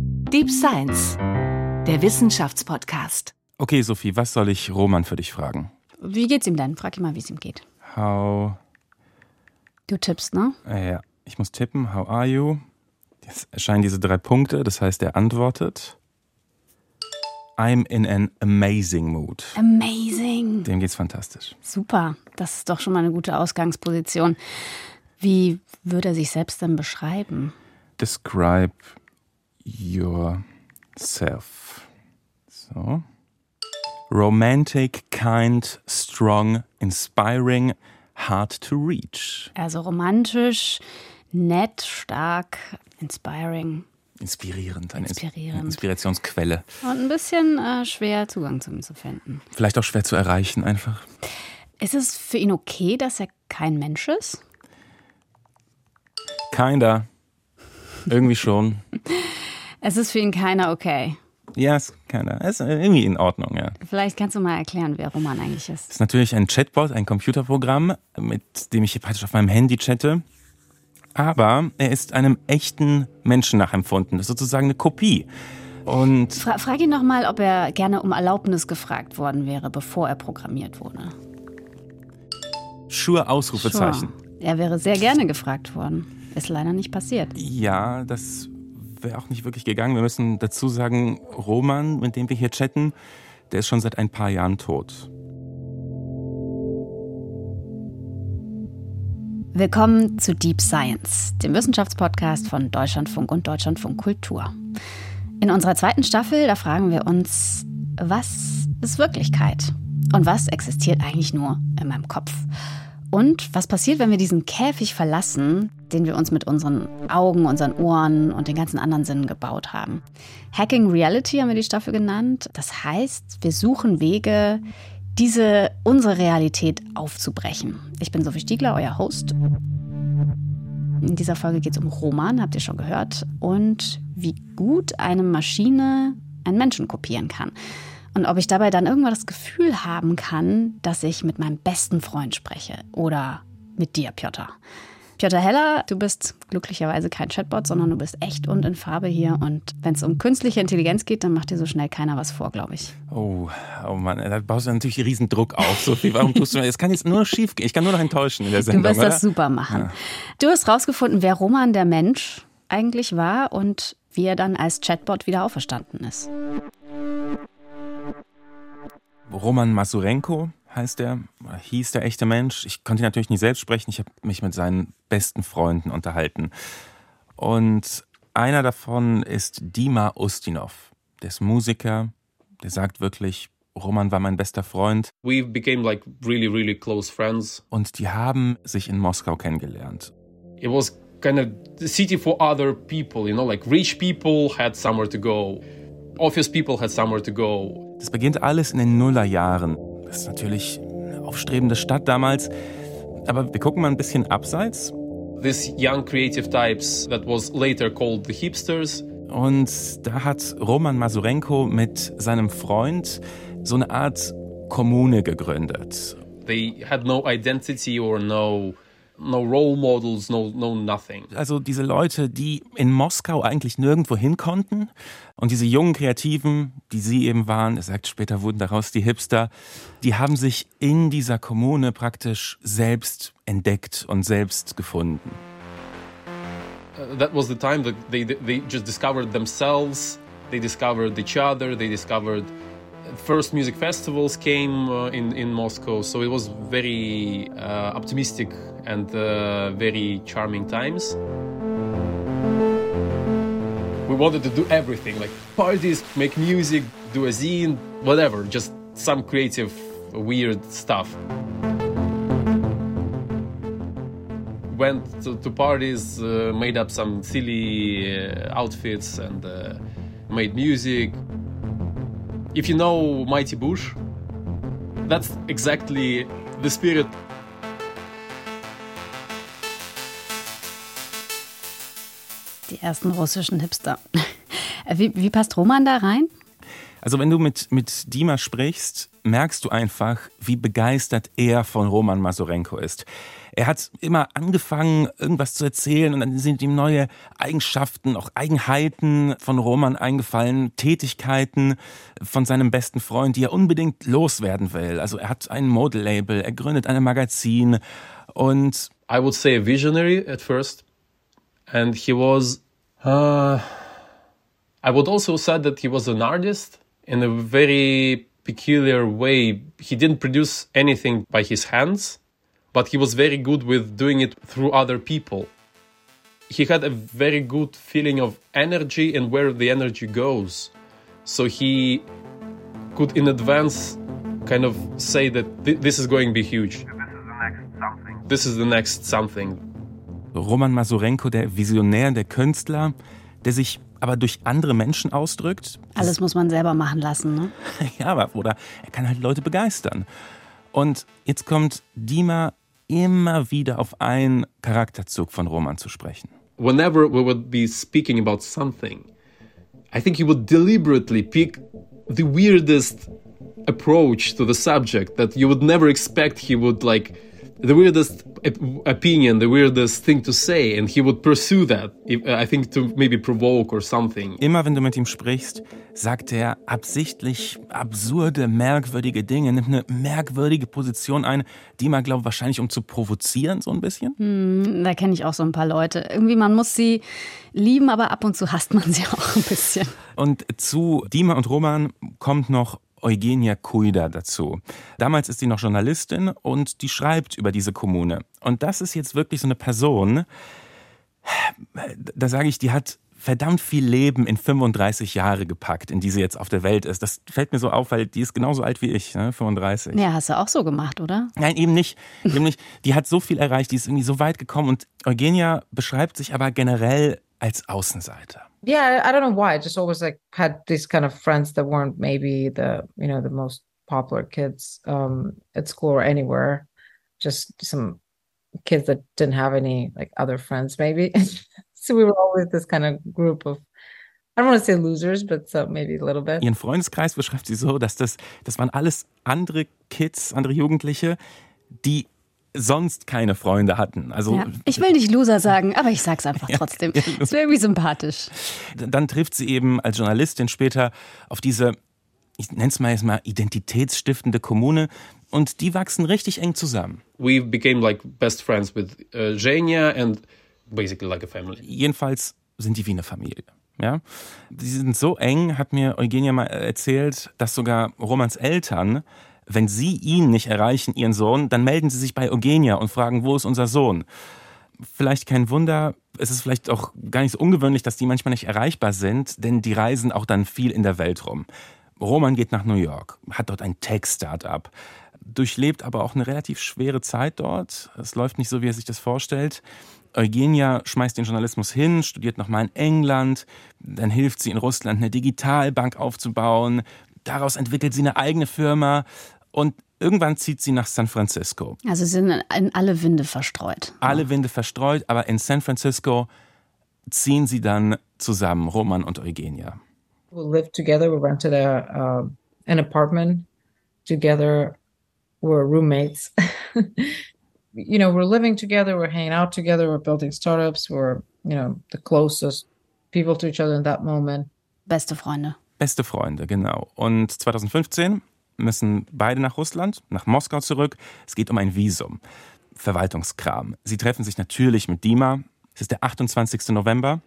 Deep Science, der Wissenschaftspodcast. Okay, Sophie, was soll ich Roman für dich fragen? Wie geht's ihm denn? Frag ihn mal, wie es ihm geht. How. Du tippst, ne? Äh, ja, ich muss tippen. How are you? Jetzt erscheinen diese drei Punkte, das heißt, er antwortet. I'm in an amazing mood. Amazing. Dem geht's fantastisch. Super. Das ist doch schon mal eine gute Ausgangsposition. Wie würde er sich selbst denn beschreiben? Describe yourself. So. Romantic, kind, strong, inspiring, hard to reach. Also romantisch, nett, stark, inspiring Inspirierend, eine Inspirierend. Inspirationsquelle. und ein bisschen äh, schwer Zugang zu ihm zu finden. Vielleicht auch schwer zu erreichen, einfach. Ist es für ihn okay, dass er kein Mensch ist? Kinda. Irgendwie schon. Es ist für ihn keiner okay. Ja, yes, kinda. Ist irgendwie in Ordnung, ja. Vielleicht kannst du mal erklären, wer Roman eigentlich ist. ist natürlich ein Chatbot, ein Computerprogramm, mit dem ich hier praktisch auf meinem Handy chatte. Aber er ist einem echten Menschen nachempfunden. Das ist sozusagen eine Kopie. Und Fra frag ihn noch mal, ob er gerne um Erlaubnis gefragt worden wäre, bevor er programmiert wurde. Sure Ausrufezeichen. Sure. Er wäre sehr gerne gefragt worden. Ist leider nicht passiert. Ja, das wäre auch nicht wirklich gegangen. Wir müssen dazu sagen, Roman, mit dem wir hier chatten, der ist schon seit ein paar Jahren tot. Willkommen zu Deep Science, dem Wissenschaftspodcast von Deutschlandfunk und Deutschlandfunk Kultur. In unserer zweiten Staffel, da fragen wir uns, was ist Wirklichkeit? Und was existiert eigentlich nur in meinem Kopf? Und was passiert, wenn wir diesen Käfig verlassen, den wir uns mit unseren Augen, unseren Ohren und den ganzen anderen Sinnen gebaut haben? Hacking Reality haben wir die Staffel genannt. Das heißt, wir suchen Wege, diese unsere Realität aufzubrechen. Ich bin Sophie Stiegler, euer Host. In dieser Folge geht es um Roman, habt ihr schon gehört, und wie gut eine Maschine einen Menschen kopieren kann. Und ob ich dabei dann irgendwann das Gefühl haben kann, dass ich mit meinem besten Freund spreche oder mit dir, Piotr. Piotr Heller, du bist glücklicherweise kein Chatbot, sondern du bist echt und in Farbe hier. Und wenn es um künstliche Intelligenz geht, dann macht dir so schnell keiner was vor, glaube ich. Oh, oh Mann, da baust du natürlich riesen Druck auf, Sophie. Warum tust du mir? Es kann jetzt nur schief gehen. Ich kann nur noch enttäuschen in der Sendung. Du wirst das super machen. Du hast rausgefunden, wer Roman der Mensch eigentlich war und wie er dann als Chatbot wieder auferstanden ist. Roman Masurenko heißt er, hieß der echte Mensch. Ich konnte ihn natürlich nicht selbst sprechen. Ich habe mich mit seinen besten Freunden unterhalten. Und einer davon ist Dima Ustinov. Der ist Musiker. Der sagt wirklich, Roman war mein bester Freund. We became like really, really close friends. Und die haben sich in Moskau kennengelernt. It was kind of the city for other people, you know, like rich people had somewhere to go, office people had somewhere to go. Das beginnt alles in den Nullerjahren. Das ist natürlich eine aufstrebende Stadt damals. Aber wir gucken mal ein bisschen abseits. These young creative types that was later called the hipsters. Und da hat Roman Masurenko mit seinem Freund so eine Art Kommune gegründet. They had no identity or no no role models, no no nothing. Also diese Leute, die in Moskau eigentlich nirgendwo hin konnten und diese jungen Kreativen, die sie eben waren, er sagt später wurden daraus die Hipster, die haben sich in dieser Kommune praktisch selbst entdeckt und selbst gefunden. Uh, that was the time that they they just discovered themselves, they discovered each other, they discovered first music festivals came uh, in in Moscow, so it was very uh, optimistic and very charming times. We wanted to do everything, like parties, make music, do a zine, whatever, just some creative, weird stuff. Went to, to parties, uh, made up some silly uh, outfits, and uh, made music. If you know Mighty Bush, that's exactly the spirit. Die ersten russischen Hipster. Wie, wie passt Roman da rein? Also wenn du mit, mit Dima sprichst, merkst du einfach, wie begeistert er von Roman Masurenko ist. Er hat immer angefangen, irgendwas zu erzählen und dann sind ihm neue Eigenschaften, auch Eigenheiten von Roman eingefallen, Tätigkeiten von seinem besten Freund, die er unbedingt loswerden will. Also er hat ein Modelabel, er gründet ein Magazin und I would say a visionary at first, and he was. Uh, I would also say that he was an artist in a very peculiar way. He didn't produce anything by his hands, but he was very good with doing it through other people. He had a very good feeling of energy and where the energy goes. So he could in advance kind of say that th- this is going to be huge. This is the next something. This is the next something. Roman Masurenko, der Visionär, der Künstler, der sich aber durch andere Menschen ausdrückt. Alles muss man selber machen lassen, ne? ja, aber oder er kann halt Leute begeistern. Und jetzt kommt Dima immer wieder auf einen Charakterzug von Roman zu sprechen. Whenever we would be speaking about something, I think he would deliberately pick the weirdest approach to the subject that you would never expect he would like the weirdest opinion, the weirdest thing to say, and he would pursue that. I think to maybe provoke or something. Immer wenn du mit ihm sprichst, sagt er absichtlich absurde, merkwürdige Dinge, nimmt eine merkwürdige Position ein, die man glaubt wahrscheinlich um zu provozieren so ein bisschen. Hm, da kenne ich auch so ein paar Leute. Irgendwie man muss sie lieben, aber ab und zu hasst man sie auch ein bisschen. Und zu Dima und Roman kommt noch Eugenia Kuida dazu. Damals ist sie noch Journalistin und die schreibt über diese Kommune. Und das ist jetzt wirklich so eine Person, da sage ich, die hat verdammt viel Leben in 35 Jahre gepackt, in die sie jetzt auf der Welt ist. Das fällt mir so auf, weil die ist genauso alt wie ich, ne? 35. Ja, hast du auch so gemacht, oder? Nein, eben nicht. eben nicht. Die hat so viel erreicht, die ist irgendwie so weit gekommen und Eugenia beschreibt sich aber generell als Außenseiter. Yeah, I don't know why. I just always like had these kind of friends that weren't maybe the you know the most popular kids um, at school or anywhere. Just some kids that didn't have any like other friends maybe. so we were always this kind of group of I don't want to say losers, but so maybe a little bit. Ihren Freundeskreis beschreibt sie so, dass das, das waren alles andere Kids, andere Jugendliche, die sonst keine Freunde hatten. Also ja, ich will nicht Loser sagen, aber ich sag's einfach trotzdem. ja, ist irgendwie sympathisch. Dann trifft sie eben als Journalistin später auf diese, ich nenne es mal jetzt mal identitätsstiftende Kommune und die wachsen richtig eng zusammen. We became like best friends with uh, Zhenya and basically like a family. Jedenfalls sind die wie eine Familie. Ja, die sind so eng, hat mir Eugenia mal erzählt, dass sogar Romans Eltern wenn Sie ihn nicht erreichen, Ihren Sohn, dann melden Sie sich bei Eugenia und fragen, wo ist unser Sohn? Vielleicht kein Wunder, es ist vielleicht auch gar nicht so ungewöhnlich, dass die manchmal nicht erreichbar sind, denn die reisen auch dann viel in der Welt rum. Roman geht nach New York, hat dort ein Tech-Startup, durchlebt aber auch eine relativ schwere Zeit dort. Es läuft nicht so, wie er sich das vorstellt. Eugenia schmeißt den Journalismus hin, studiert nochmal in England, dann hilft sie in Russland eine Digitalbank aufzubauen, daraus entwickelt sie eine eigene Firma und irgendwann zieht sie nach San Francisco. Also sie sind in alle Winde verstreut. Alle Winde verstreut, aber in San Francisco ziehen sie dann zusammen, Roman und Eugenia. We lived together, we rented a, uh, an apartment together, we're roommates. you know, we're living together, we're hanging out together, we're building startups, we're, you know, the closest people to each other in that moment. Beste Freunde. Beste Freunde, genau. Und 2015 müssen beide nach Russland, nach Moskau zurück. Es geht um ein Visum. Verwaltungskram. Sie treffen sich natürlich mit Dima. Es ist der 28. November.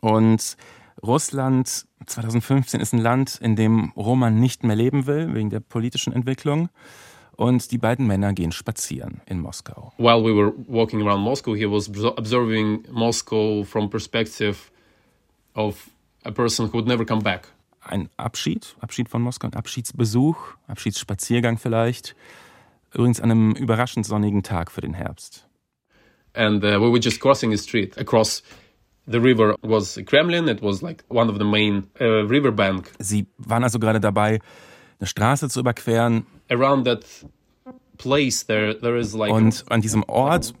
Und Russland 2015 ist ein Land, in dem Roman nicht mehr leben will, wegen der politischen Entwicklung. Und die beiden Männer gehen spazieren in Moskau. While we were walking around Moscow, he was observing Moscow from perspective of a person who would never come back ein Abschied, Abschied von Moskau, ein Abschiedsbesuch, Abschiedsspaziergang vielleicht. Übrigens an einem überraschend sonnigen Tag für den Herbst. And uh, we were just crossing a street across the river was Kremlin. It was like one of the main uh, riverbank. Sie waren also gerade dabei, eine Straße zu überqueren. Around that place there, there is like Und an diesem Ort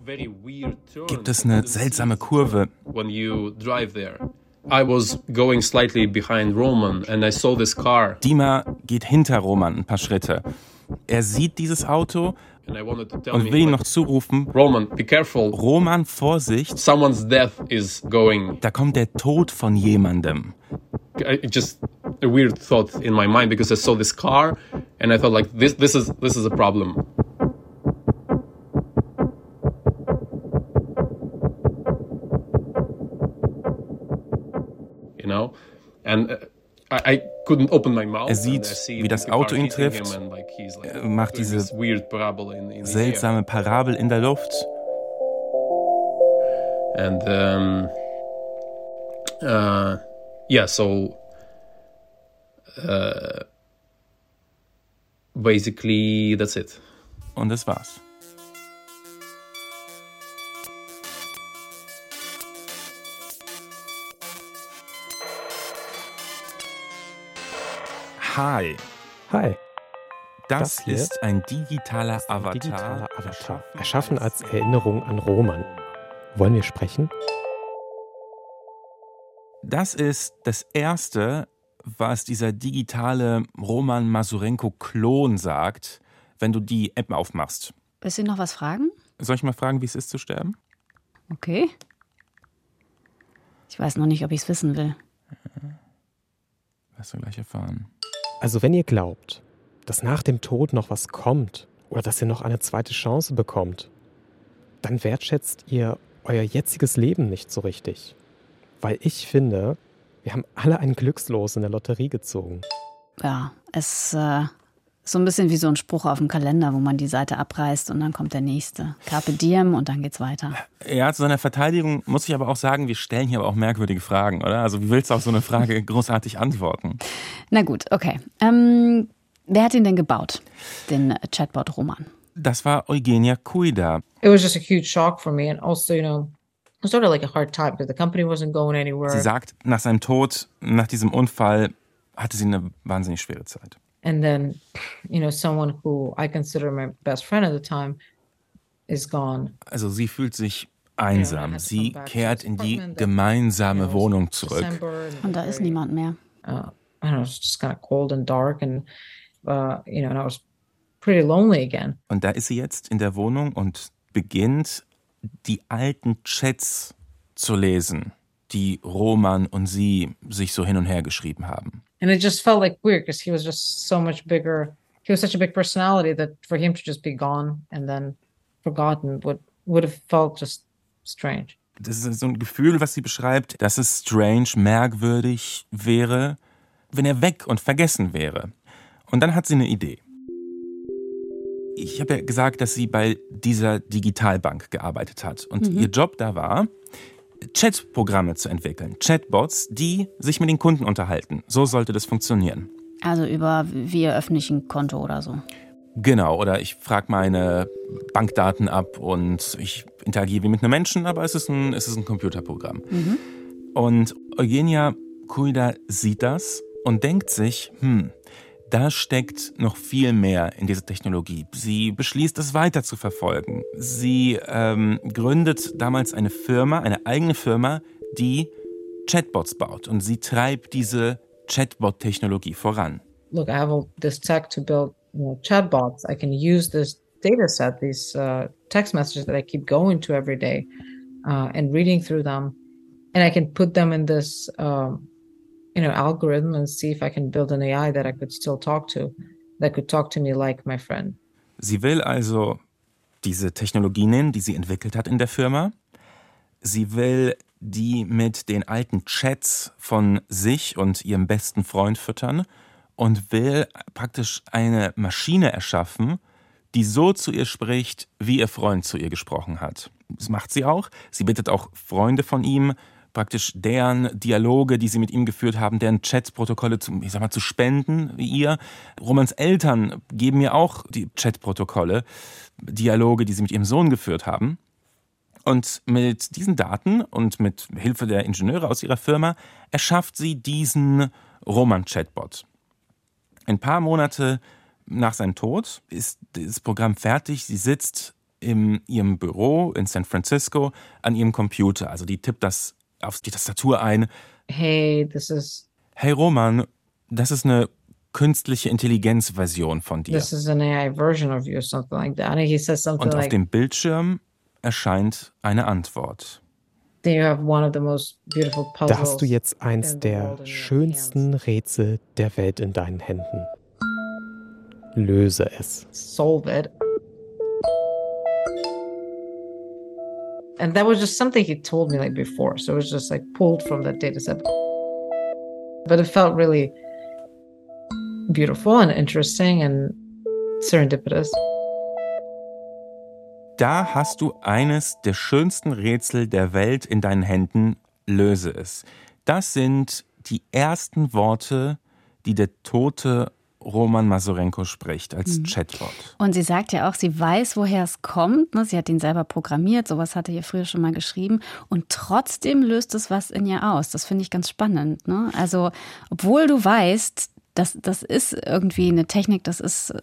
gibt es eine seltsame Kurve. When you drive there. I was going slightly behind Roman and I saw this car. Dima geht hinter Roman ein paar Schritte. Er sieht dieses Auto und will ihm noch zurufen, Roman, be careful. Roman, Vorsicht, Someone's death is going. da kommt der Tod von jemandem. It just a weird thought in my mind because I saw this car and I thought like this this is this is a problem. Er sieht, and I see wie das the car Auto ihn hitting trifft. him and, like, he's, like, Er macht doing diese weird parabole in. Seltsame Parabel in der Luft. and um, uh, yeah so uh, basically that's it Und das war's. Hi, Hi, das, Das ist ein digitaler ein Avatar. digitaler Avatar, erschaffen als Erinnerung an Roman. Wollen wir sprechen? Das ist das erste, was dieser digitale Roman Masurenko-Klon sagt, wenn du die App aufmachst. Willst du noch was fragen? Soll ich mal fragen, wie es ist zu sterben? Okay. Ich weiß noch nicht, ob ich es wissen will. Wirst du gleich erfahren. Also wenn ihr glaubt, dass nach dem Tod noch was kommt oder dass ihr noch eine zweite Chance bekommt, dann wertschätzt ihr euer jetziges Leben nicht so richtig. Weil ich finde, wir haben alle ein Glückslos in der Lotterie gezogen. Ja, es äh, so ein bisschen wie so ein Spruch auf dem Kalender, wo man die Seite abreißt und dann kommt der nächste. Carpe diem und dann geht's weiter. Ja, zu seiner Verteidigung muss ich aber auch sagen, wir stellen hier aber auch merkwürdige Fragen, oder? Also wie willst du auf so eine Frage großartig antworten? Na gut, okay. Ähm, wer hat ihn denn gebaut? Den Chatbot Roman. Das war Eugenia Kuida. It was just a huge shock for me. And also, you know, it was sort of like a hard time because the company wasn't going anywhere. Sie sagt, nach seinem Tod, nach diesem Unfall, hatte sie eine wahnsinnig schwere Zeit. And then you know someone who i consider my best friend at the time is gone Also sie fühlt sich einsam. Sie kehrt in die gemeinsame Wohnung zurück. Und da ist niemand mehr. uh, i don't know it's just kind of cold and dark and uh you know and i was pretty lonely again Und da ist sie jetzt in der Wohnung und beginnt, die alten Chats zu lesen, die Roman und sie sich so hin und her geschrieben haben. And it just felt like weird because he was just so much bigger he was such a big personality that for him to just be gone and then forgotten would would have felt just strange Das ist so ein Gefühl, was sie beschreibt, dass es strange, merkwürdig wäre, wenn er weg und vergessen wäre. Und dann hat sie eine Idee. Ich habe ja gesagt, dass sie bei dieser Digitalbank gearbeitet hat. Und ihr Job da war, Chatprogramme zu entwickeln. Chatbots, die sich mit den Kunden unterhalten. So sollte das funktionieren. Also über ich ein Konto oder so. Genau, oder ich frage meine Bankdaten ab und ich interagiere wie mit einem Menschen, aber es ist ein, es ist ein Computerprogramm. Und Eugenia Kuida sieht das und denkt sich, hm, da steckt noch viel mehr in dieser Technologie. Sie beschließt, es weiter zu verfolgen. Sie ähm, gründet damals eine Firma, eine eigene Firma, die Chatbots baut. Und sie treibt diese Chatbot-Technologie voran. look, I have this tech to build you know, chatbots. I can use this data set, these uh, text messages that I keep going to every day uh, and reading through them. And I can put them in this, um, you know, algorithm and see if I can build an AI that I could still talk to, that could talk to me like my friend. Sie will also diese Technologie nehmen, die sie entwickelt hat in der Firma. Sie will die mit den alten Chats von sich und ihrem besten Freund füttern und will praktisch eine Maschine erschaffen, die so zu ihr spricht, wie ihr Freund zu ihr gesprochen hat. Das macht sie auch. Sie bittet auch Freunde von ihm, praktisch deren Dialoge, die sie mit ihm geführt haben, deren Chatprotokolle zu, ich sag mal, zu spenden, wie ihr. Romans Eltern geben mir auch die Chatprotokolle, Dialoge, die sie mit ihrem Sohn geführt haben. Und mit diesen Daten und mit Hilfe der Ingenieure aus ihrer Firma erschafft sie diesen Roman-Chatbot. Ein paar Monate nach seinem Tod ist das Programm fertig. Sie sitzt in ihrem Büro in San Francisco an ihrem Computer. Also die tippt das auf die Tastatur ein. Hey, this is Hey Roman, das ist eine künstliche Intelligenz-Version von dir. This is an AI version of you, or something like that. And he says something Und auf like, dem Bildschirm erscheint eine Antwort. then you have one of the most beautiful puzzles. Da hast du jetzt eins der schönsten Rätsel der Welt in deinen Händen. Löse es. solve it. And that was just something he told me like before. So it was just like pulled from that data set. But it felt really beautiful and interesting and serendipitous. Da hast du eines der schönsten Rätsel der Welt in deinen Händen. Löse es. Das sind die ersten Worte, die der tote Roman Masorenko spricht als Chatbot. Und sie sagt ja auch, sie weiß, woher es kommt. ne? Sie hat ihn selber programmiert, sowas hatte ihr früher schon mal geschrieben. Und trotzdem löst es was in ihr aus. Das finde ich ganz spannend. Ne? Also, obwohl du weißt, das, das ist irgendwie eine Technik, das ist äh,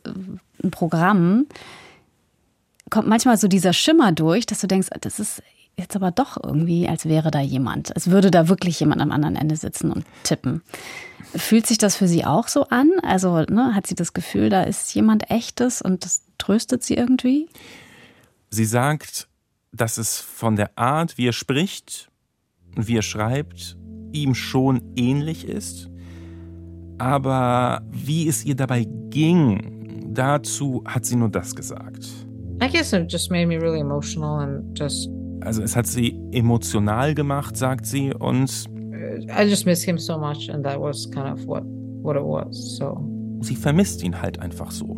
ein Programm, kommt manchmal so dieser Schimmer durch, dass du denkst, das ist jetzt aber doch irgendwie, als wäre da jemand. Es würde da wirklich jemand am anderen Ende sitzen und tippen. Fühlt sich das für sie auch so an? Also ne, hat sie das Gefühl, da ist jemand echtes und das tröstet sie irgendwie? Sie sagt, dass es von der Art, wie er spricht und wie er schreibt, ihm schon ähnlich ist. Aber wie es ihr dabei ging, dazu hat sie nur das gesagt. I guess it just made me really emotional and just Also es hat sie emotional gemacht, sagt sie, und I just miss him so much and that was kind of what what it was. So sie vermisst ihn halt einfach so.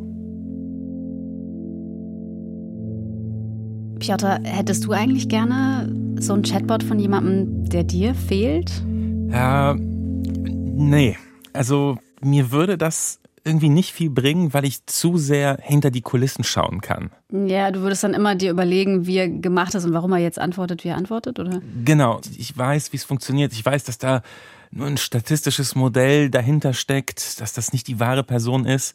Piotr, hättest du eigentlich gerne so ein Chatbot von jemandem, der dir fehlt? Ja, nee. Also mir würde das irgendwie nicht viel bringen, weil ich zu sehr hinter die Kulissen schauen kann. Ja, du würdest dann immer dir überlegen, wie er gemacht ist und warum er jetzt antwortet, wie er antwortet, oder? Genau, ich weiß, wie es funktioniert. Ich weiß, dass da nur ein statistisches Modell dahinter steckt, dass das nicht die wahre Person ist.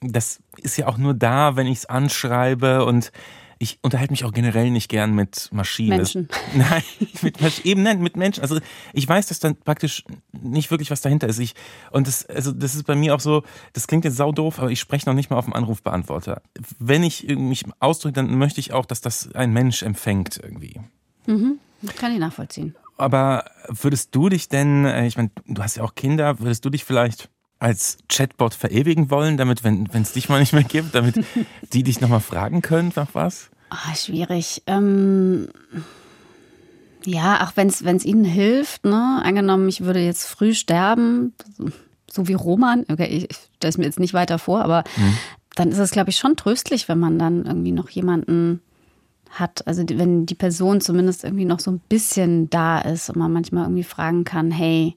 Das ist ja auch nur da, wenn ich es anschreibe und ich unterhalte mich auch generell nicht gern mit Maschinen. Menschen. Nein, mit Masch eben nein, mit Menschen. Also ich weiß, dass dann praktisch nicht wirklich was dahinter ist. Ich, und das, also das ist bei mir auch so, das klingt jetzt saudoof, aber ich spreche noch nicht mal auf dem Anrufbeantworter. Wenn ich mich ausdrücke, dann möchte ich auch, dass das ein Mensch empfängt irgendwie. Kann ich nachvollziehen. Aber würdest du dich denn, äh, ich meine, du hast ja auch Kinder, würdest du dich vielleicht als Chatbot verewigen wollen, damit, wenn es dich mal nicht mehr gibt, damit die dich nochmal fragen können nach was? Ah, schwierig. Ähm, ja, auch wenn es ihnen hilft, ne? Angenommen, ich würde jetzt früh sterben, so wie Roman, okay, ich stelle es mir jetzt nicht weiter vor, aber dann ist es, glaube ich, schon tröstlich, wenn man dann irgendwie noch jemanden hat. Also wenn die Person zumindest irgendwie noch so ein bisschen da ist und man manchmal irgendwie fragen kann, hey,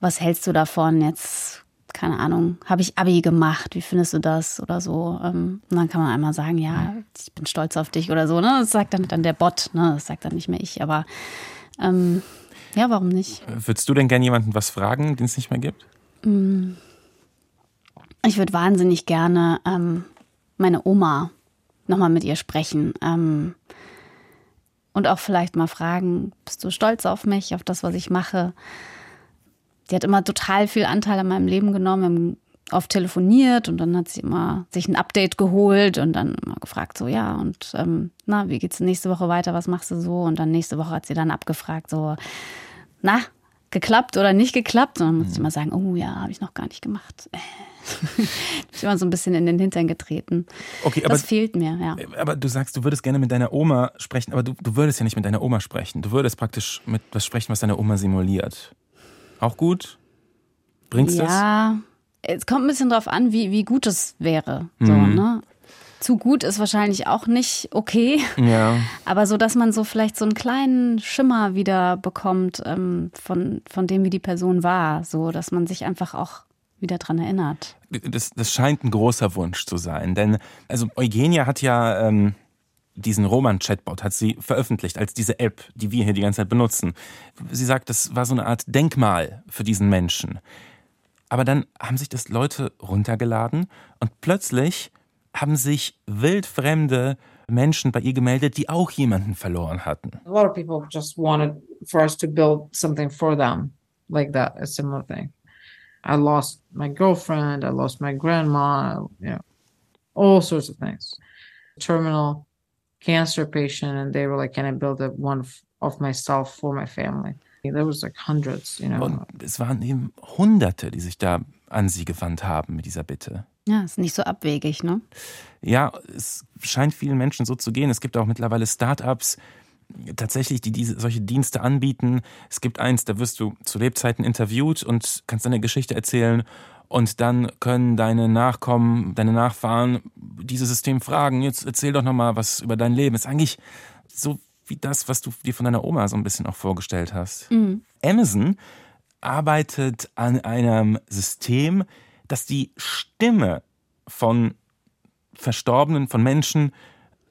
was hältst du davon jetzt? Keine Ahnung, habe ich Abi gemacht? Wie findest du das? Oder so. Ähm, Und dann kann man einmal sagen, ja, ich bin stolz auf dich oder so. Ne? Das sagt dann, dann der Bot, ne? das sagt dann nicht mehr ich. Aber ähm, ja, warum nicht? Würdest du denn gern jemanden was fragen, den es nicht mehr gibt? Ich würde wahnsinnig gerne ähm, meine Oma nochmal mit ihr sprechen. Ähm, und auch vielleicht mal fragen, bist du stolz auf mich, auf das, was ich mache? Die hat immer total viel Anteil an meinem Leben genommen. Wir haben oft telefoniert und dann hat sie immer sich ein Update geholt und dann immer gefragt, so ja, und ähm, na, wie geht's nächste Woche weiter, was machst du so? Und dann nächste Woche hat sie dann abgefragt, so, na, geklappt oder nicht geklappt? Und dann muss ich immer sagen, oh ja, habe ich noch gar nicht gemacht. ich bin immer so ein bisschen in den Hintern getreten. Okay, aber, das fehlt mir, ja. aber du sagst, du würdest gerne mit deiner Oma sprechen, aber du, du würdest ja nicht mit deiner Oma sprechen. Du würdest praktisch mit was sprechen, was deine Oma simuliert. Auch gut? Bringt's das? Ja, es kommt ein bisschen drauf an, wie, wie gut es wäre. So, Mhm. ne? Zu gut ist wahrscheinlich auch nicht okay, Ja. aber so, dass man so vielleicht so einen kleinen Schimmer wieder bekommt ähm, von, von dem, wie die Person war, so, dass man sich einfach auch wieder dran erinnert. das, das scheint ein großer Wunsch zu sein. Denn, also Eugenia hat ja ähm, diesen Roman-Chatbot, hat sie veröffentlicht als diese App, die wir hier die ganze Zeit benutzen. Sie sagt, das war so eine Art Denkmal für diesen Menschen. Aber dann haben sich das Leute runtergeladen und plötzlich haben sich wildfremde Menschen bei ihr gemeldet, die auch jemanden verloren hatten. a lot of people just wanted for us to build something for them like that, a similar thing. I lost my girlfriend, I lost my grandma, you know, all sorts of things. Terminal cancer patient, and they were like, "Can I build a one of myself for my family?" There was like hundreds, you know. Und es waren eben Hunderte, die sich da an sie gewandt haben mit dieser Bitte. Ja, ist nicht so abwegig, ne? Ja, es scheint vielen Menschen so zu gehen. Es gibt auch mittlerweile Start-ups, tatsächlich, die diese, solche Dienste anbieten. Es gibt eins, da wirst du zu Lebzeiten interviewt und kannst deine Geschichte erzählen. Und dann können deine Nachkommen, deine Nachfahren dieses System fragen, jetzt erzähl doch nochmal was über dein Leben. ist eigentlich so wie das, was du dir von deiner Oma so ein bisschen auch vorgestellt hast. Mhm. Amazon arbeitet an einem System, das die Stimme von Verstorbenen, von Menschen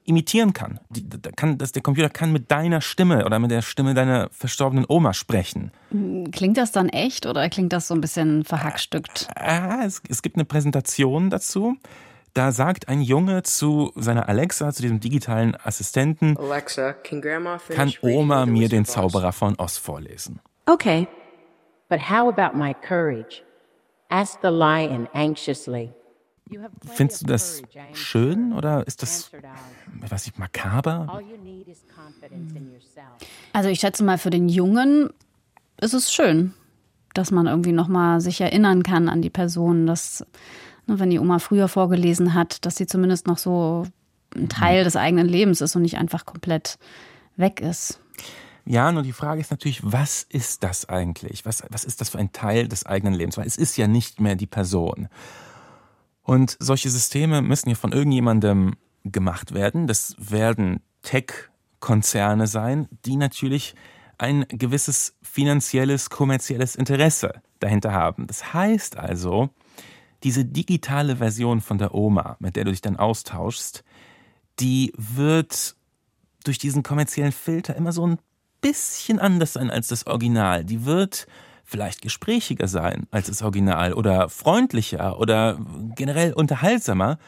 imitieren kann. Die, kann das, der Computer kann mit deiner Stimme oder mit der Stimme deiner verstorbenen Oma sprechen. Klingt das dann echt oder klingt das so ein bisschen verhackstückt? Äh, es, es gibt eine Präsentation dazu. Da sagt ein Junge zu seiner Alexa, zu diesem digitalen Assistenten, Alexa, can, kann Oma mir den Zauberer von Oz vorlesen? Okay, but how about my courage? Ask the lion anxiously. Findest du das schön oder ist das, was ich, makaber? Also ich schätze mal, für den Jungen ist es schön, dass man irgendwie nochmal sich erinnern kann an die Person, dass, ne, wenn die Oma früher vorgelesen hat, dass sie zumindest noch so ein Teil des eigenen Lebens ist und nicht einfach komplett weg ist. Ja, nur die Frage ist natürlich, was ist das eigentlich? Was, was ist das für ein Teil des eigenen Lebens? Weil es ist ja nicht mehr die Person. Und solche Systeme müssen ja von irgendjemandem gemacht werden. Das werden Tech-Konzerne sein, die natürlich ein gewisses finanzielles, kommerzielles Interesse dahinter haben. Das heißt also, diese digitale Version von der Oma, mit der du dich dann austauschst, die wird durch diesen kommerziellen Filter immer so ein bisschen anders sein als das Original. Die wird vielleicht gesprächiger sein als das Original oder freundlicher oder generell unterhaltsamer,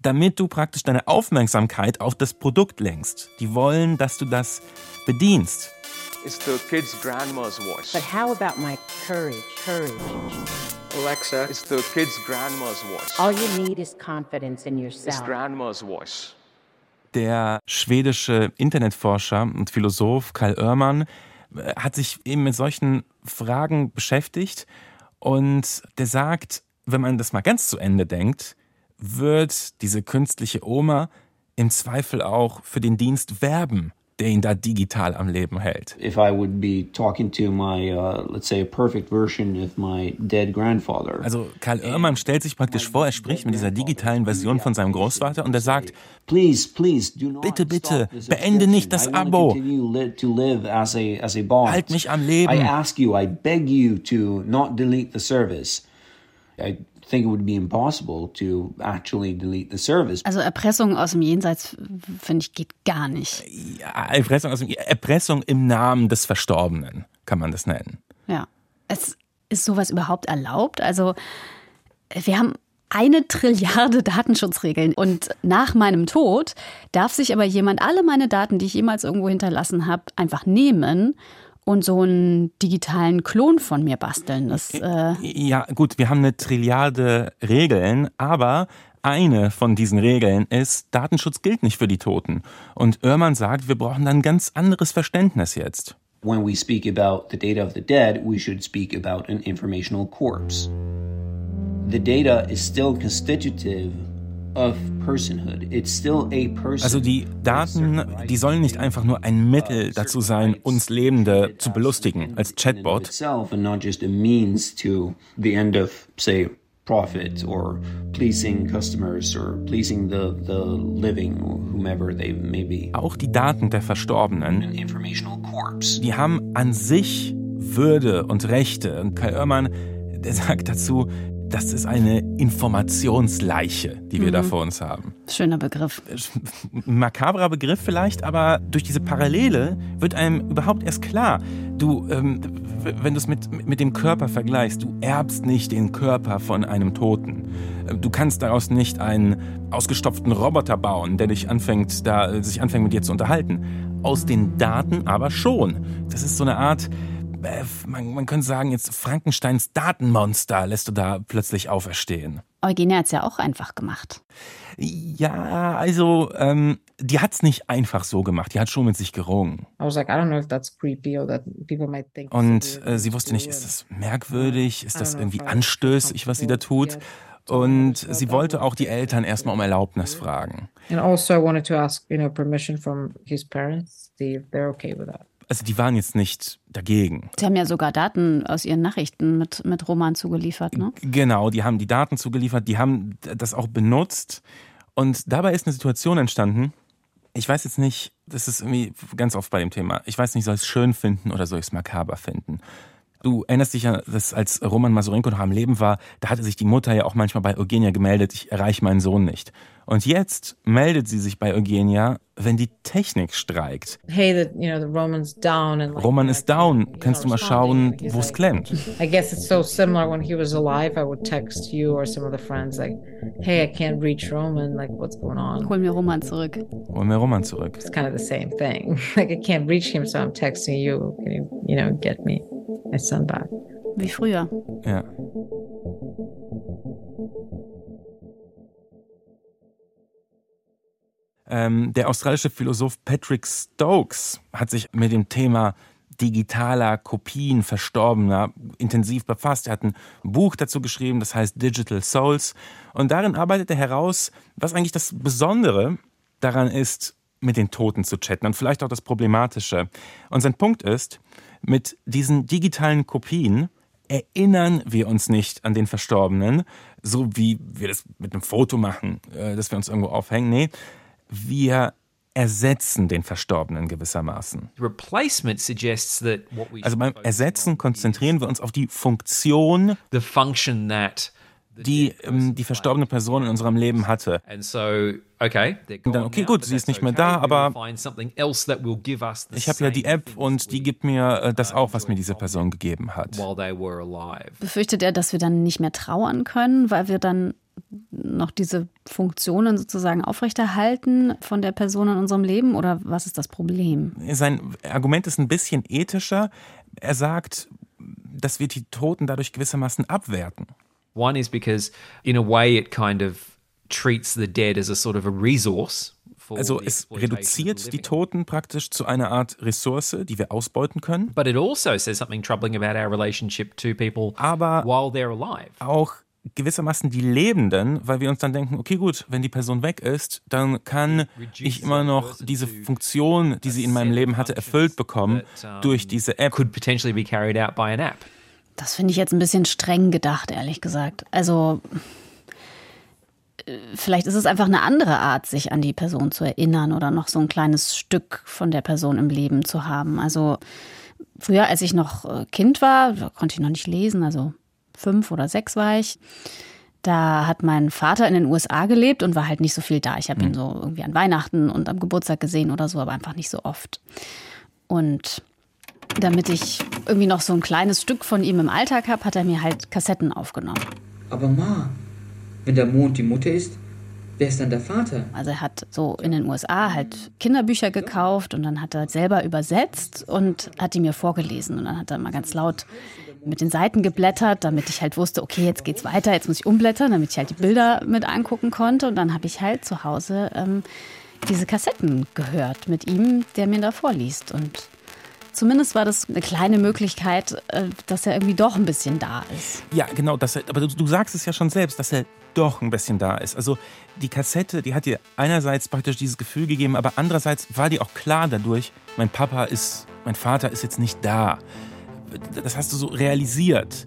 damit du praktisch deine Aufmerksamkeit auf das Produkt lenkst. Die wollen, dass du das bedienst. It's the kid's grandma's voice. But how about my courage? Courage. Alexa, it's the kid's grandma's voice. All you need is confidence in yourself. It's grandma's voice. Der schwedische Internetforscher und Philosoph Karl Oermann hat sich eben mit solchen Fragen beschäftigt und der sagt, wenn man das mal ganz zu Ende denkt, wird diese künstliche Oma im Zweifel auch für den Dienst werben, der ihn da digital am Leben hält. If I would be talking to my, uh, let's say, a perfect version of my dead grandfather. Also Karl Oermann stellt sich praktisch vor, er spricht mit dieser digitalen Version von seinem Großvater und er sagt, please, please, do not bitte, bitte, beende nicht das Abo. Halt mich am Leben. I ask you, I beg you to not delete the service. I think it would be impossible to actually delete the service. Also Erpressung aus dem Jenseits, finde ich, geht gar nicht. Ja, Erpressung, aus dem, Erpressung im Namen des Verstorbenen, kann man das nennen. Ja. Es ist sowas überhaupt erlaubt? Also wir haben eine Trilliarde Datenschutzregeln. Und nach meinem Tod darf sich aber jemand alle meine Daten, die ich jemals irgendwo hinterlassen habe, einfach nehmen und so einen digitalen Klon von mir basteln. Das, äh ja, gut, wir haben eine Trilliarde Regeln, aber eine von diesen Regeln ist, Datenschutz gilt nicht für die Toten. Und Oermann sagt, wir brauchen dann ein ganz anderes Verständnis jetzt. When we speak about the data of the dead, we should speak about an informational corpse. The data is still constitutive also die Daten, die sollen nicht einfach nur ein Mittel dazu sein, uns Lebende zu belustigen als Chatbot. profit or pleasing customers or pleasing the, the living, whomever they may be. Auch die Daten der Verstorbenen, die haben an sich Würde und Rechte. Und Kai Oermann, der sagt dazu, das ist eine Informationsleiche, die wir mhm. da vor uns haben. Schöner Begriff. Makabrer Begriff vielleicht, aber durch diese Parallele wird einem überhaupt erst klar, du, ähm, wenn du es mit, mit dem Körper vergleichst, du erbst nicht den Körper von einem Toten. Du kannst daraus nicht einen ausgestopften Roboter bauen, der dich anfängt, da, sich anfängt mit dir zu unterhalten. Aus den Daten aber schon. Das ist so eine Art äh, man, man könnte sagen, jetzt Frankensteins Datenmonster lässt du da plötzlich auferstehen. Eugenia hat es ja auch einfach gemacht. Ja, also ähm, die hat es nicht einfach so gemacht. Die hat schon mit sich gerungen. I was like, I don't know if that's creepy or that people might think. Und äh, sie wusste nicht, ist das merkwürdig, ist das irgendwie anstößig, was sie da tut? Und sie wollte auch die Eltern erstmal um Erlaubnis fragen. And also I wanted to ask, you know, permission from his parents, see if they're okay with that. Also die waren jetzt nicht dagegen. Sie haben ja sogar Daten aus ihren Nachrichten mit, mit Roman zugeliefert, ne? Genau, die haben die Daten zugeliefert, die haben das auch benutzt. Und dabei ist eine Situation entstanden, ich weiß jetzt nicht, das ist irgendwie ganz oft bei dem Thema, ich weiß nicht, soll ich es schön finden oder soll ich es makaber finden? Du erinnerst dich ja, dass als Roman Masurenko noch am Leben war, da hatte sich die Mutter ja auch manchmal bei Eugenia gemeldet, ich erreiche meinen Sohn nicht. Und jetzt meldet sie sich bei Eugenia, wenn die Technik streikt. Hey, the, you know, the Roman's down and like, Roman ist down, kannst du mal schauen, wo es klemmt. I guess it's so similar when he was alive. I would text you or some of the friends like, "Hey, I can't reach Roman. Like, what's going on?" Hol mir Roman zurück. Hol mir Roman zurück. It's kind of the same thing. like, I can't reach him, so I'm texting you. Can you, you know, get me my son back? Wie früher. Ja. Ähm, der australische Philosoph Patrick Stokes hat sich mit dem Thema digitaler Kopien Verstorbener intensiv befasst. Er hat ein Buch dazu geschrieben, das heißt Digital Souls. Und darin arbeitet er heraus, was eigentlich das Besondere daran ist, mit den Toten zu chatten und vielleicht auch das Problematische. Und sein Punkt ist, mit diesen digitalen Kopien erinnern wir uns nicht an den Verstorbenen, so wie wir das mit einem Foto machen, äh, dass wir uns irgendwo aufhängen. Nee, wir ersetzen den Verstorbenen gewissermaßen. Also beim Ersetzen konzentrieren wir uns auf die Funktion, die ähm, die verstorbene Person in unserem Leben hatte. Und dann, okay, gut, sie ist nicht mehr da, aber Ich habe ja die App und die gibt mir äh, das auch, was mir diese Person gegeben hat. Befürchtet er, dass wir dann nicht mehr trauern können, weil wir dann noch diese Funktionen sozusagen aufrechterhalten von der Person in unserem Leben? Oder was ist das Problem? Sein Argument ist ein bisschen ethischer. Er sagt, dass wir die Toten dadurch gewissermaßen abwerten. One is because, in a way, it kind of treats the dead as a sort of a resource. Also the es reduziert die. Toten praktisch zu einer Art Ressource, die wir ausbeuten können. But it also says something troubling about our relationship to people Aber while they're alive. auch gewissermaßen die Lebenden, weil wir uns dann denken, okay gut, wenn die Person weg ist, dann kann ich immer noch diese Funktion, die sie in meinem Leben hatte, erfüllt bekommen durch diese App. Could potentially be carried out by an app. Das finde ich jetzt ein bisschen streng gedacht, ehrlich gesagt. Also äh, vielleicht ist es einfach eine andere Art, sich an die Person zu erinnern oder noch so ein kleines Stück von der Person im Leben zu haben. Also früher, als ich noch äh, Kind war, konnte ich noch nicht lesen, also fünf oder sechs war ich. Da hat mein Vater in den USA gelebt und war halt nicht so viel da. Ich habe ihn so irgendwie an Weihnachten und am Geburtstag gesehen oder so, aber einfach nicht so oft. Und damit ich irgendwie noch so ein kleines Stück von ihm im Alltag habe, hat er mir halt Kassetten aufgenommen. Aber Ma, wenn der Mond die Mutter ist, wer ist dann der Vater? Also er hat so in den USA halt Kinderbücher gekauft und dann hat er selber übersetzt und hat die mir vorgelesen. Und dann hat er mal ganz laut mit den Seiten geblättert, damit ich halt wusste, okay, jetzt geht's weiter, jetzt muss ich umblättern, damit ich halt die Bilder mit angucken konnte. Und dann habe ich halt zu Hause ähm, diese Kassetten gehört mit ihm, der mir da vorliest. Und zumindest war das eine kleine Möglichkeit, äh, dass er irgendwie doch ein bisschen da ist. Ja, genau, dass er, aber du, du sagst es ja schon selbst, dass er doch ein bisschen da ist. Also die Kassette, die hat dir einerseits praktisch dieses Gefühl gegeben, aber andererseits war dir auch klar dadurch, mein Papa ist, mein Vater ist jetzt nicht da. Das hast du so realisiert.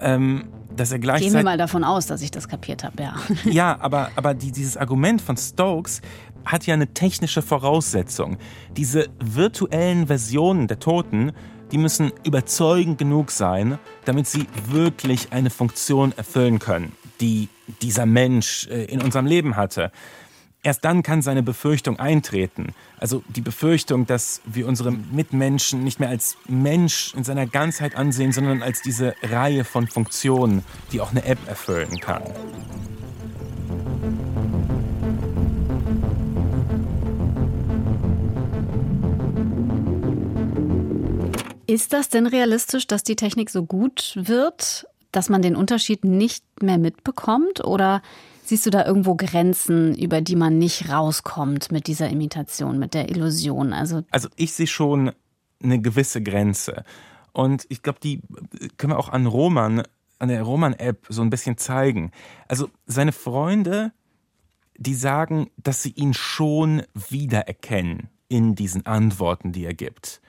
Ähm, dass er Gehen wir gleichzeitig. mal davon aus, dass ich das kapiert habe, ja. Ja, aber, aber die, dieses Argument von Stokes hat ja eine technische Voraussetzung. Diese virtuellen Versionen der Toten, die müssen überzeugend genug sein, damit sie wirklich eine Funktion erfüllen können, die dieser Mensch äh, in unserem Leben hatte. Erst dann kann seine Befürchtung eintreten. Also die Befürchtung, dass wir unsere Mitmenschen nicht mehr als Mensch in seiner Ganzheit ansehen, sondern als diese Reihe von Funktionen, die auch eine App erfüllen kann. Ist das denn realistisch, dass die Technik so gut wird, dass man den Unterschied nicht mehr mitbekommt? Oder siehst du da irgendwo Grenzen, über die man nicht rauskommt mit dieser Imitation, mit der Illusion? Also, also ich sehe schon eine gewisse Grenze. Und ich glaube, die können wir auch an Roman, an der Roman-App so ein bisschen zeigen. Also seine Freunde, die sagen, dass sie ihn schon wiedererkennen in diesen Antworten, die er gibt.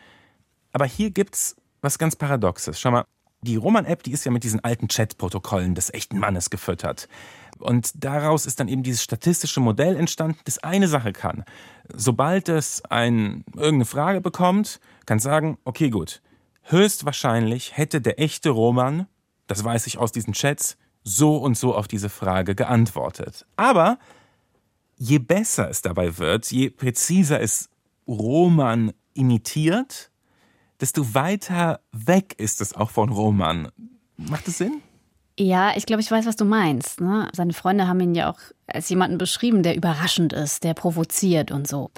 Aber hier gibt's was ganz Paradoxes. Schau mal, die Roman-App, die ist ja mit diesen alten Chat-Protokollen des echten Mannes gefüttert. Und daraus ist dann eben dieses statistische Modell entstanden, das eine Sache kann. Sobald es ein, irgendeine Frage bekommt, kann sagen, okay, gut, höchstwahrscheinlich hätte der echte Roman, das weiß ich aus diesen Chats, so und so auf diese Frage geantwortet. Aber je besser es dabei wird, je präziser es Roman imitiert, desto weiter weg ist es auch von Roman. Macht das Sinn? Ja, ich glaube, ich weiß, was du meinst. Ne? Seine Freunde haben ihn ja auch als jemanden beschrieben, der überraschend ist, der provoziert und so.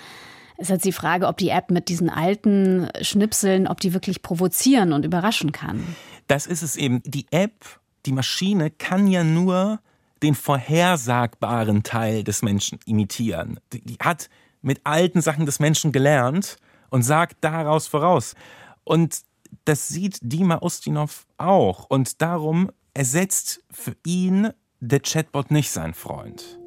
Es ist jetzt die Frage, ob die App mit diesen alten Schnipseln, ob die wirklich provozieren und überraschen kann. Das ist es eben. Die App, die Maschine kann ja nur den vorhersagbaren Teil des Menschen imitieren. Die hat mit alten Sachen des Menschen gelernt und sagt daraus voraus. Und das sieht Dima Ustinov auch. Und darum ersetzt für ihn der Chatbot nicht seinen Freund.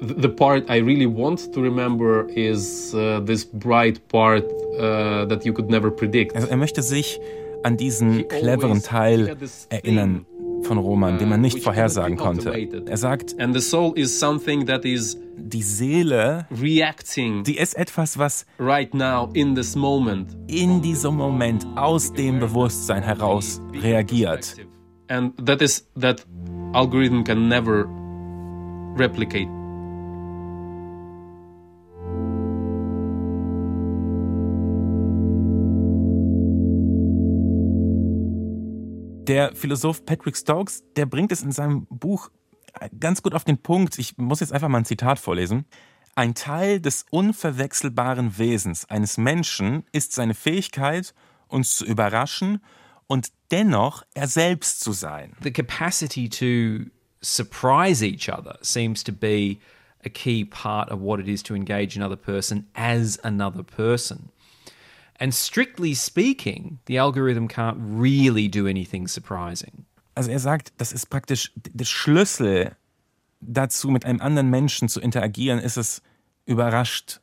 The part I really want to remember is uh, this bright part uh, that you could never predict. Also er möchte sich an diesen cleveren Teil erinnern von Roman, den man nicht vorhersagen konnte. Er sagt, die Seele, die ist etwas, was in diesem Moment aus dem Bewusstsein heraus reagiert. And that is that algorithm can never replicate. Der Philosoph Patrick Stokes, der bringt es in seinem Buch ganz gut auf den Punkt. Ich muss jetzt einfach mal ein Zitat vorlesen. Ein Teil des unverwechselbaren Wesens eines Menschen ist seine Fähigkeit, uns zu überraschen und dennoch er selbst zu sein. The capacity to surprise each other seems to be a key part of what it is to engage another person as another person. And strictly speaking, the algorithm can't really do anything surprising. Also er sagt, das ist praktisch der Schlüssel dazu, mit einem anderen Menschen zu interagieren, ist es, überrascht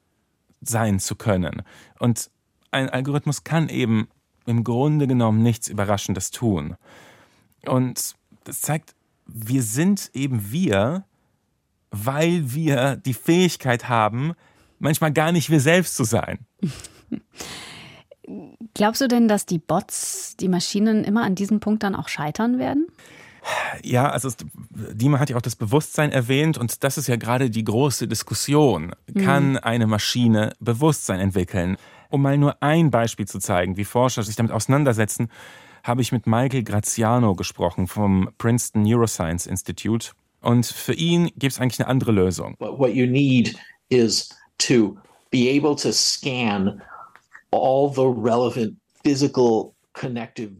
sein zu können. Und ein Algorithmus kann eben im Grunde genommen nichts Überraschendes tun. Und das zeigt, wir sind eben wir, weil wir die Fähigkeit haben, manchmal gar nicht wir selbst zu sein. Glaubst du denn, dass die Bots, die Maschinen immer an diesem Punkt dann auch scheitern werden? Ja, also Dima hat ja auch das Bewusstsein erwähnt und das ist ja gerade die große Diskussion. Kann mhm. eine Maschine Bewusstsein entwickeln? Um mal nur ein Beispiel zu zeigen, wie Forscher sich damit auseinandersetzen, habe ich mit Michael Graziano gesprochen vom Princeton Neuroscience Institute. Und für ihn gibt es eigentlich eine andere Lösung. What you need is to be able to scan all the relevant physical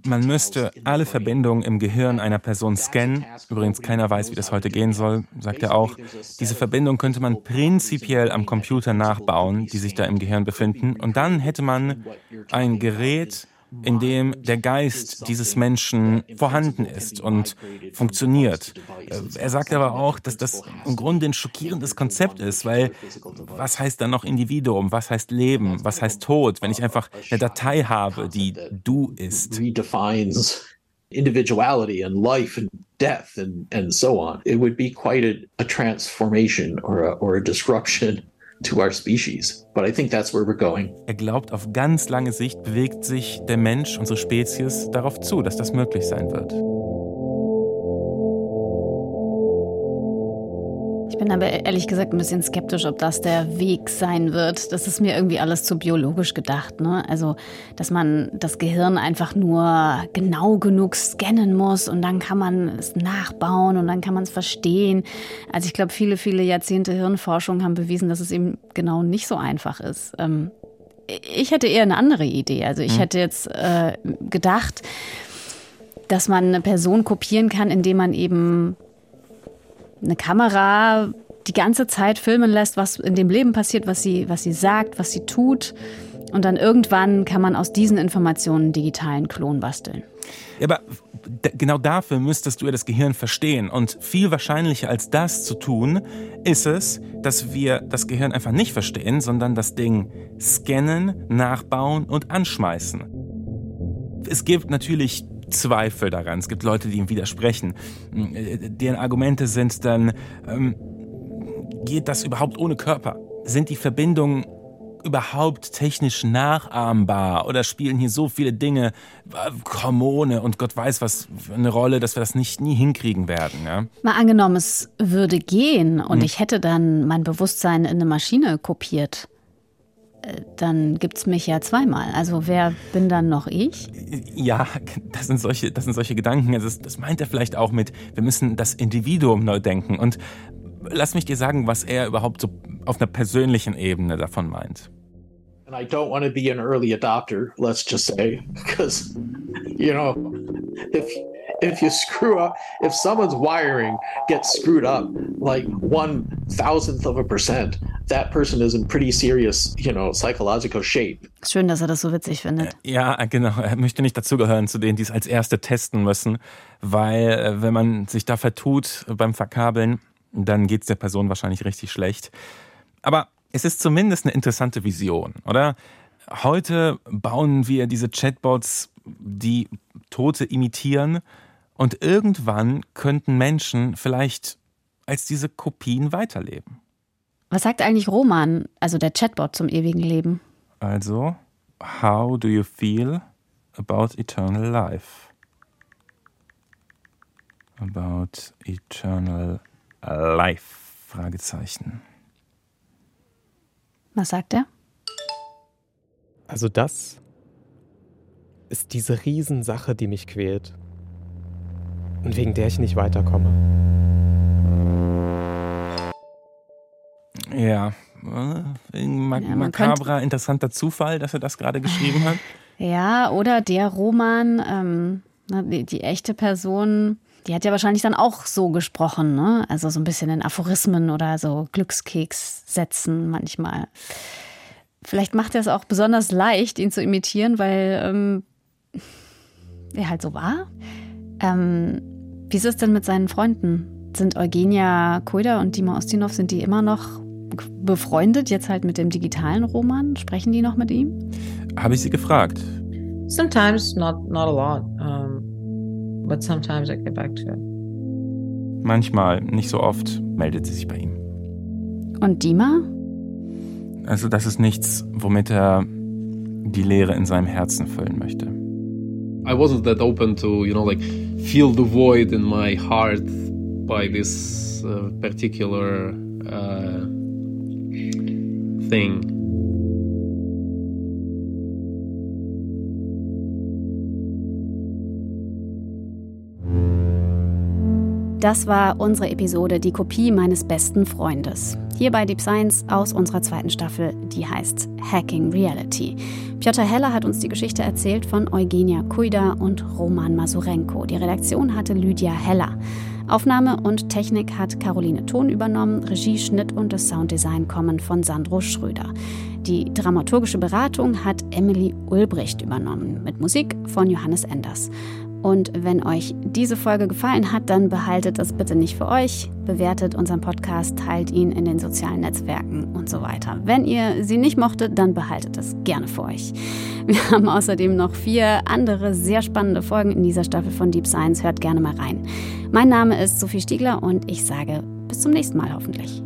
man müsste alle Verbindungen im Gehirn einer Person scannen. Übrigens, keiner weiß, wie das heute gehen soll, sagt er auch. Diese Verbindung könnte man prinzipiell am Computer nachbauen, die sich da im Gehirn befinden. Und dann hätte man ein Gerät, in dem der Geist dieses Menschen vorhanden ist und funktioniert. Äh, er sagt aber auch, dass das im Grunde ein schockierendes Konzept ist, weil was heißt dann noch Individuum, was heißt Leben, was heißt Tod, wenn ich einfach eine Datei habe, die du ist. individuality and life and death and, and so on. It would be quite a, a transformation or a, or a disruption to our species. But I think that's where we're going. Er glaubt, auf ganz lange Sicht bewegt sich der Mensch, unsere Spezies, darauf zu, dass das möglich sein wird. Ich bin aber ehrlich gesagt ein bisschen skeptisch, ob das der Weg sein wird. Das ist mir irgendwie alles zu biologisch gedacht. Ne? Also, dass man das Gehirn einfach nur genau genug scannen muss und dann kann man es nachbauen und dann kann man es verstehen. Also ich glaube, viele, viele Jahrzehnte Hirnforschung haben bewiesen, dass es eben genau nicht so einfach ist. Ähm, ich hätte eher eine andere Idee. Also ich hm. hätte jetzt äh, gedacht, dass man eine Person kopieren kann, indem man eben eine Kamera die ganze Zeit filmen lässt, was in dem Leben passiert, was sie, was sie sagt, was sie tut. Und dann irgendwann kann man aus diesen Informationen einen digitalen Klon basteln. Ja, aber genau dafür müsstest du ja das Gehirn verstehen. Und viel wahrscheinlicher als das zu tun, ist es, dass wir das Gehirn einfach nicht verstehen, sondern das Ding scannen, nachbauen und anschmeißen. Es gibt natürlich Zweifel daran. Es gibt Leute, die ihm widersprechen. Deren Argumente sind dann, ähm, geht das überhaupt ohne Körper? Sind die Verbindungen überhaupt technisch nachahmbar oder spielen hier so viele Dinge, äh, Hormone und Gott weiß was für eine Rolle, dass wir das nicht nie hinkriegen werden. Ja? Mal angenommen, es würde gehen und hm. ich hätte dann mein Bewusstsein in eine Maschine kopiert. Dann gibt es mich ja zweimal. Also wer bin dann noch ich? Ja, das sind solche, das sind solche Gedanken. Also das, das meint er vielleicht auch mit, wir müssen das Individuum neu denken. Und lass mich dir sagen, was er überhaupt so auf einer persönlichen Ebene davon meint. And I don't want to be an early adopter, let's just say, because, you know, if if you screw up, if someone's wiring gets screwed up like one thousandth of a percent, that person is in pretty serious, you know, psychological shape. Schön, dass er das so witzig findet. Äh, ja, genau. Er möchte nicht dazugehören zu denen, die es als erste testen müssen, weil äh, wenn man sich da vertut beim Verkabeln, dann geht es der Person wahrscheinlich richtig schlecht. Aber es ist zumindest eine interessante Vision, oder? Heute bauen wir diese Chatbots, die Tote imitieren und irgendwann könnten Menschen vielleicht als diese Kopien weiterleben. Was sagt eigentlich Roman, also der Chatbot zum ewigen Leben? Also, how do you feel about eternal life? About eternal life? Fragezeichen. Was sagt er? Also das ist diese Riesensache, die mich quält und wegen der ich nicht weiterkomme. Ja, ein ja, makabrer, interessanter Zufall, dass er das gerade geschrieben hat. Ja, oder der Roman, ähm, die, die, echte Person, die hat ja wahrscheinlich dann auch so gesprochen, ne? Also so ein bisschen in Aphorismen oder so Glückskeks-Sätzen manchmal. Vielleicht macht er es auch besonders leicht, ihn zu imitieren, weil ähm, er halt so war. Ähm, wie ist es denn mit seinen Freunden? Sind Eugenia Koida und Dima Ostinov, sind die immer noch befreundet, jetzt halt mit dem digitalen Roman? Sprechen die noch mit ihm? Habe ich sie gefragt. Sometimes, not, not a lot. Um, but sometimes I get back to it. Manchmal, nicht so oft, meldet sie sich bei ihm. Und Dima? Also das ist nichts, womit er die Leere in seinem Herzen füllen möchte. I wasn't that open to, you know, like feel the void in my heart by this uh, particular uh, thing. Das war unsere Episode Die Kopie meines besten Freundes. Hier bei Deep Science aus unserer zweiten Staffel, die heißt Hacking Reality. Piotr Heller hat uns die Geschichte erzählt von Eugenia Kuida und Roman Masurenko. Die Redaktion hatte Lydia Heller. Aufnahme und Technik hat Caroline Thon übernommen, Regie, Schnitt und das Sounddesign kommen von Sandro Schröder. Die dramaturgische Beratung hat Emily Ulbricht übernommen, mit Musik von Johannes Enders. Und wenn euch diese Folge gefallen hat, dann behaltet es bitte nicht für euch, bewertet unseren Podcast, teilt ihn in den sozialen Netzwerken und so weiter. Wenn ihr sie nicht mochtet, dann behaltet es gerne für euch. Wir haben außerdem noch vier andere sehr spannende Folgen in dieser Staffel von Deep Science. Hört gerne mal rein. Mein Name ist Sophie Stiegler und ich sage bis zum nächsten Mal hoffentlich.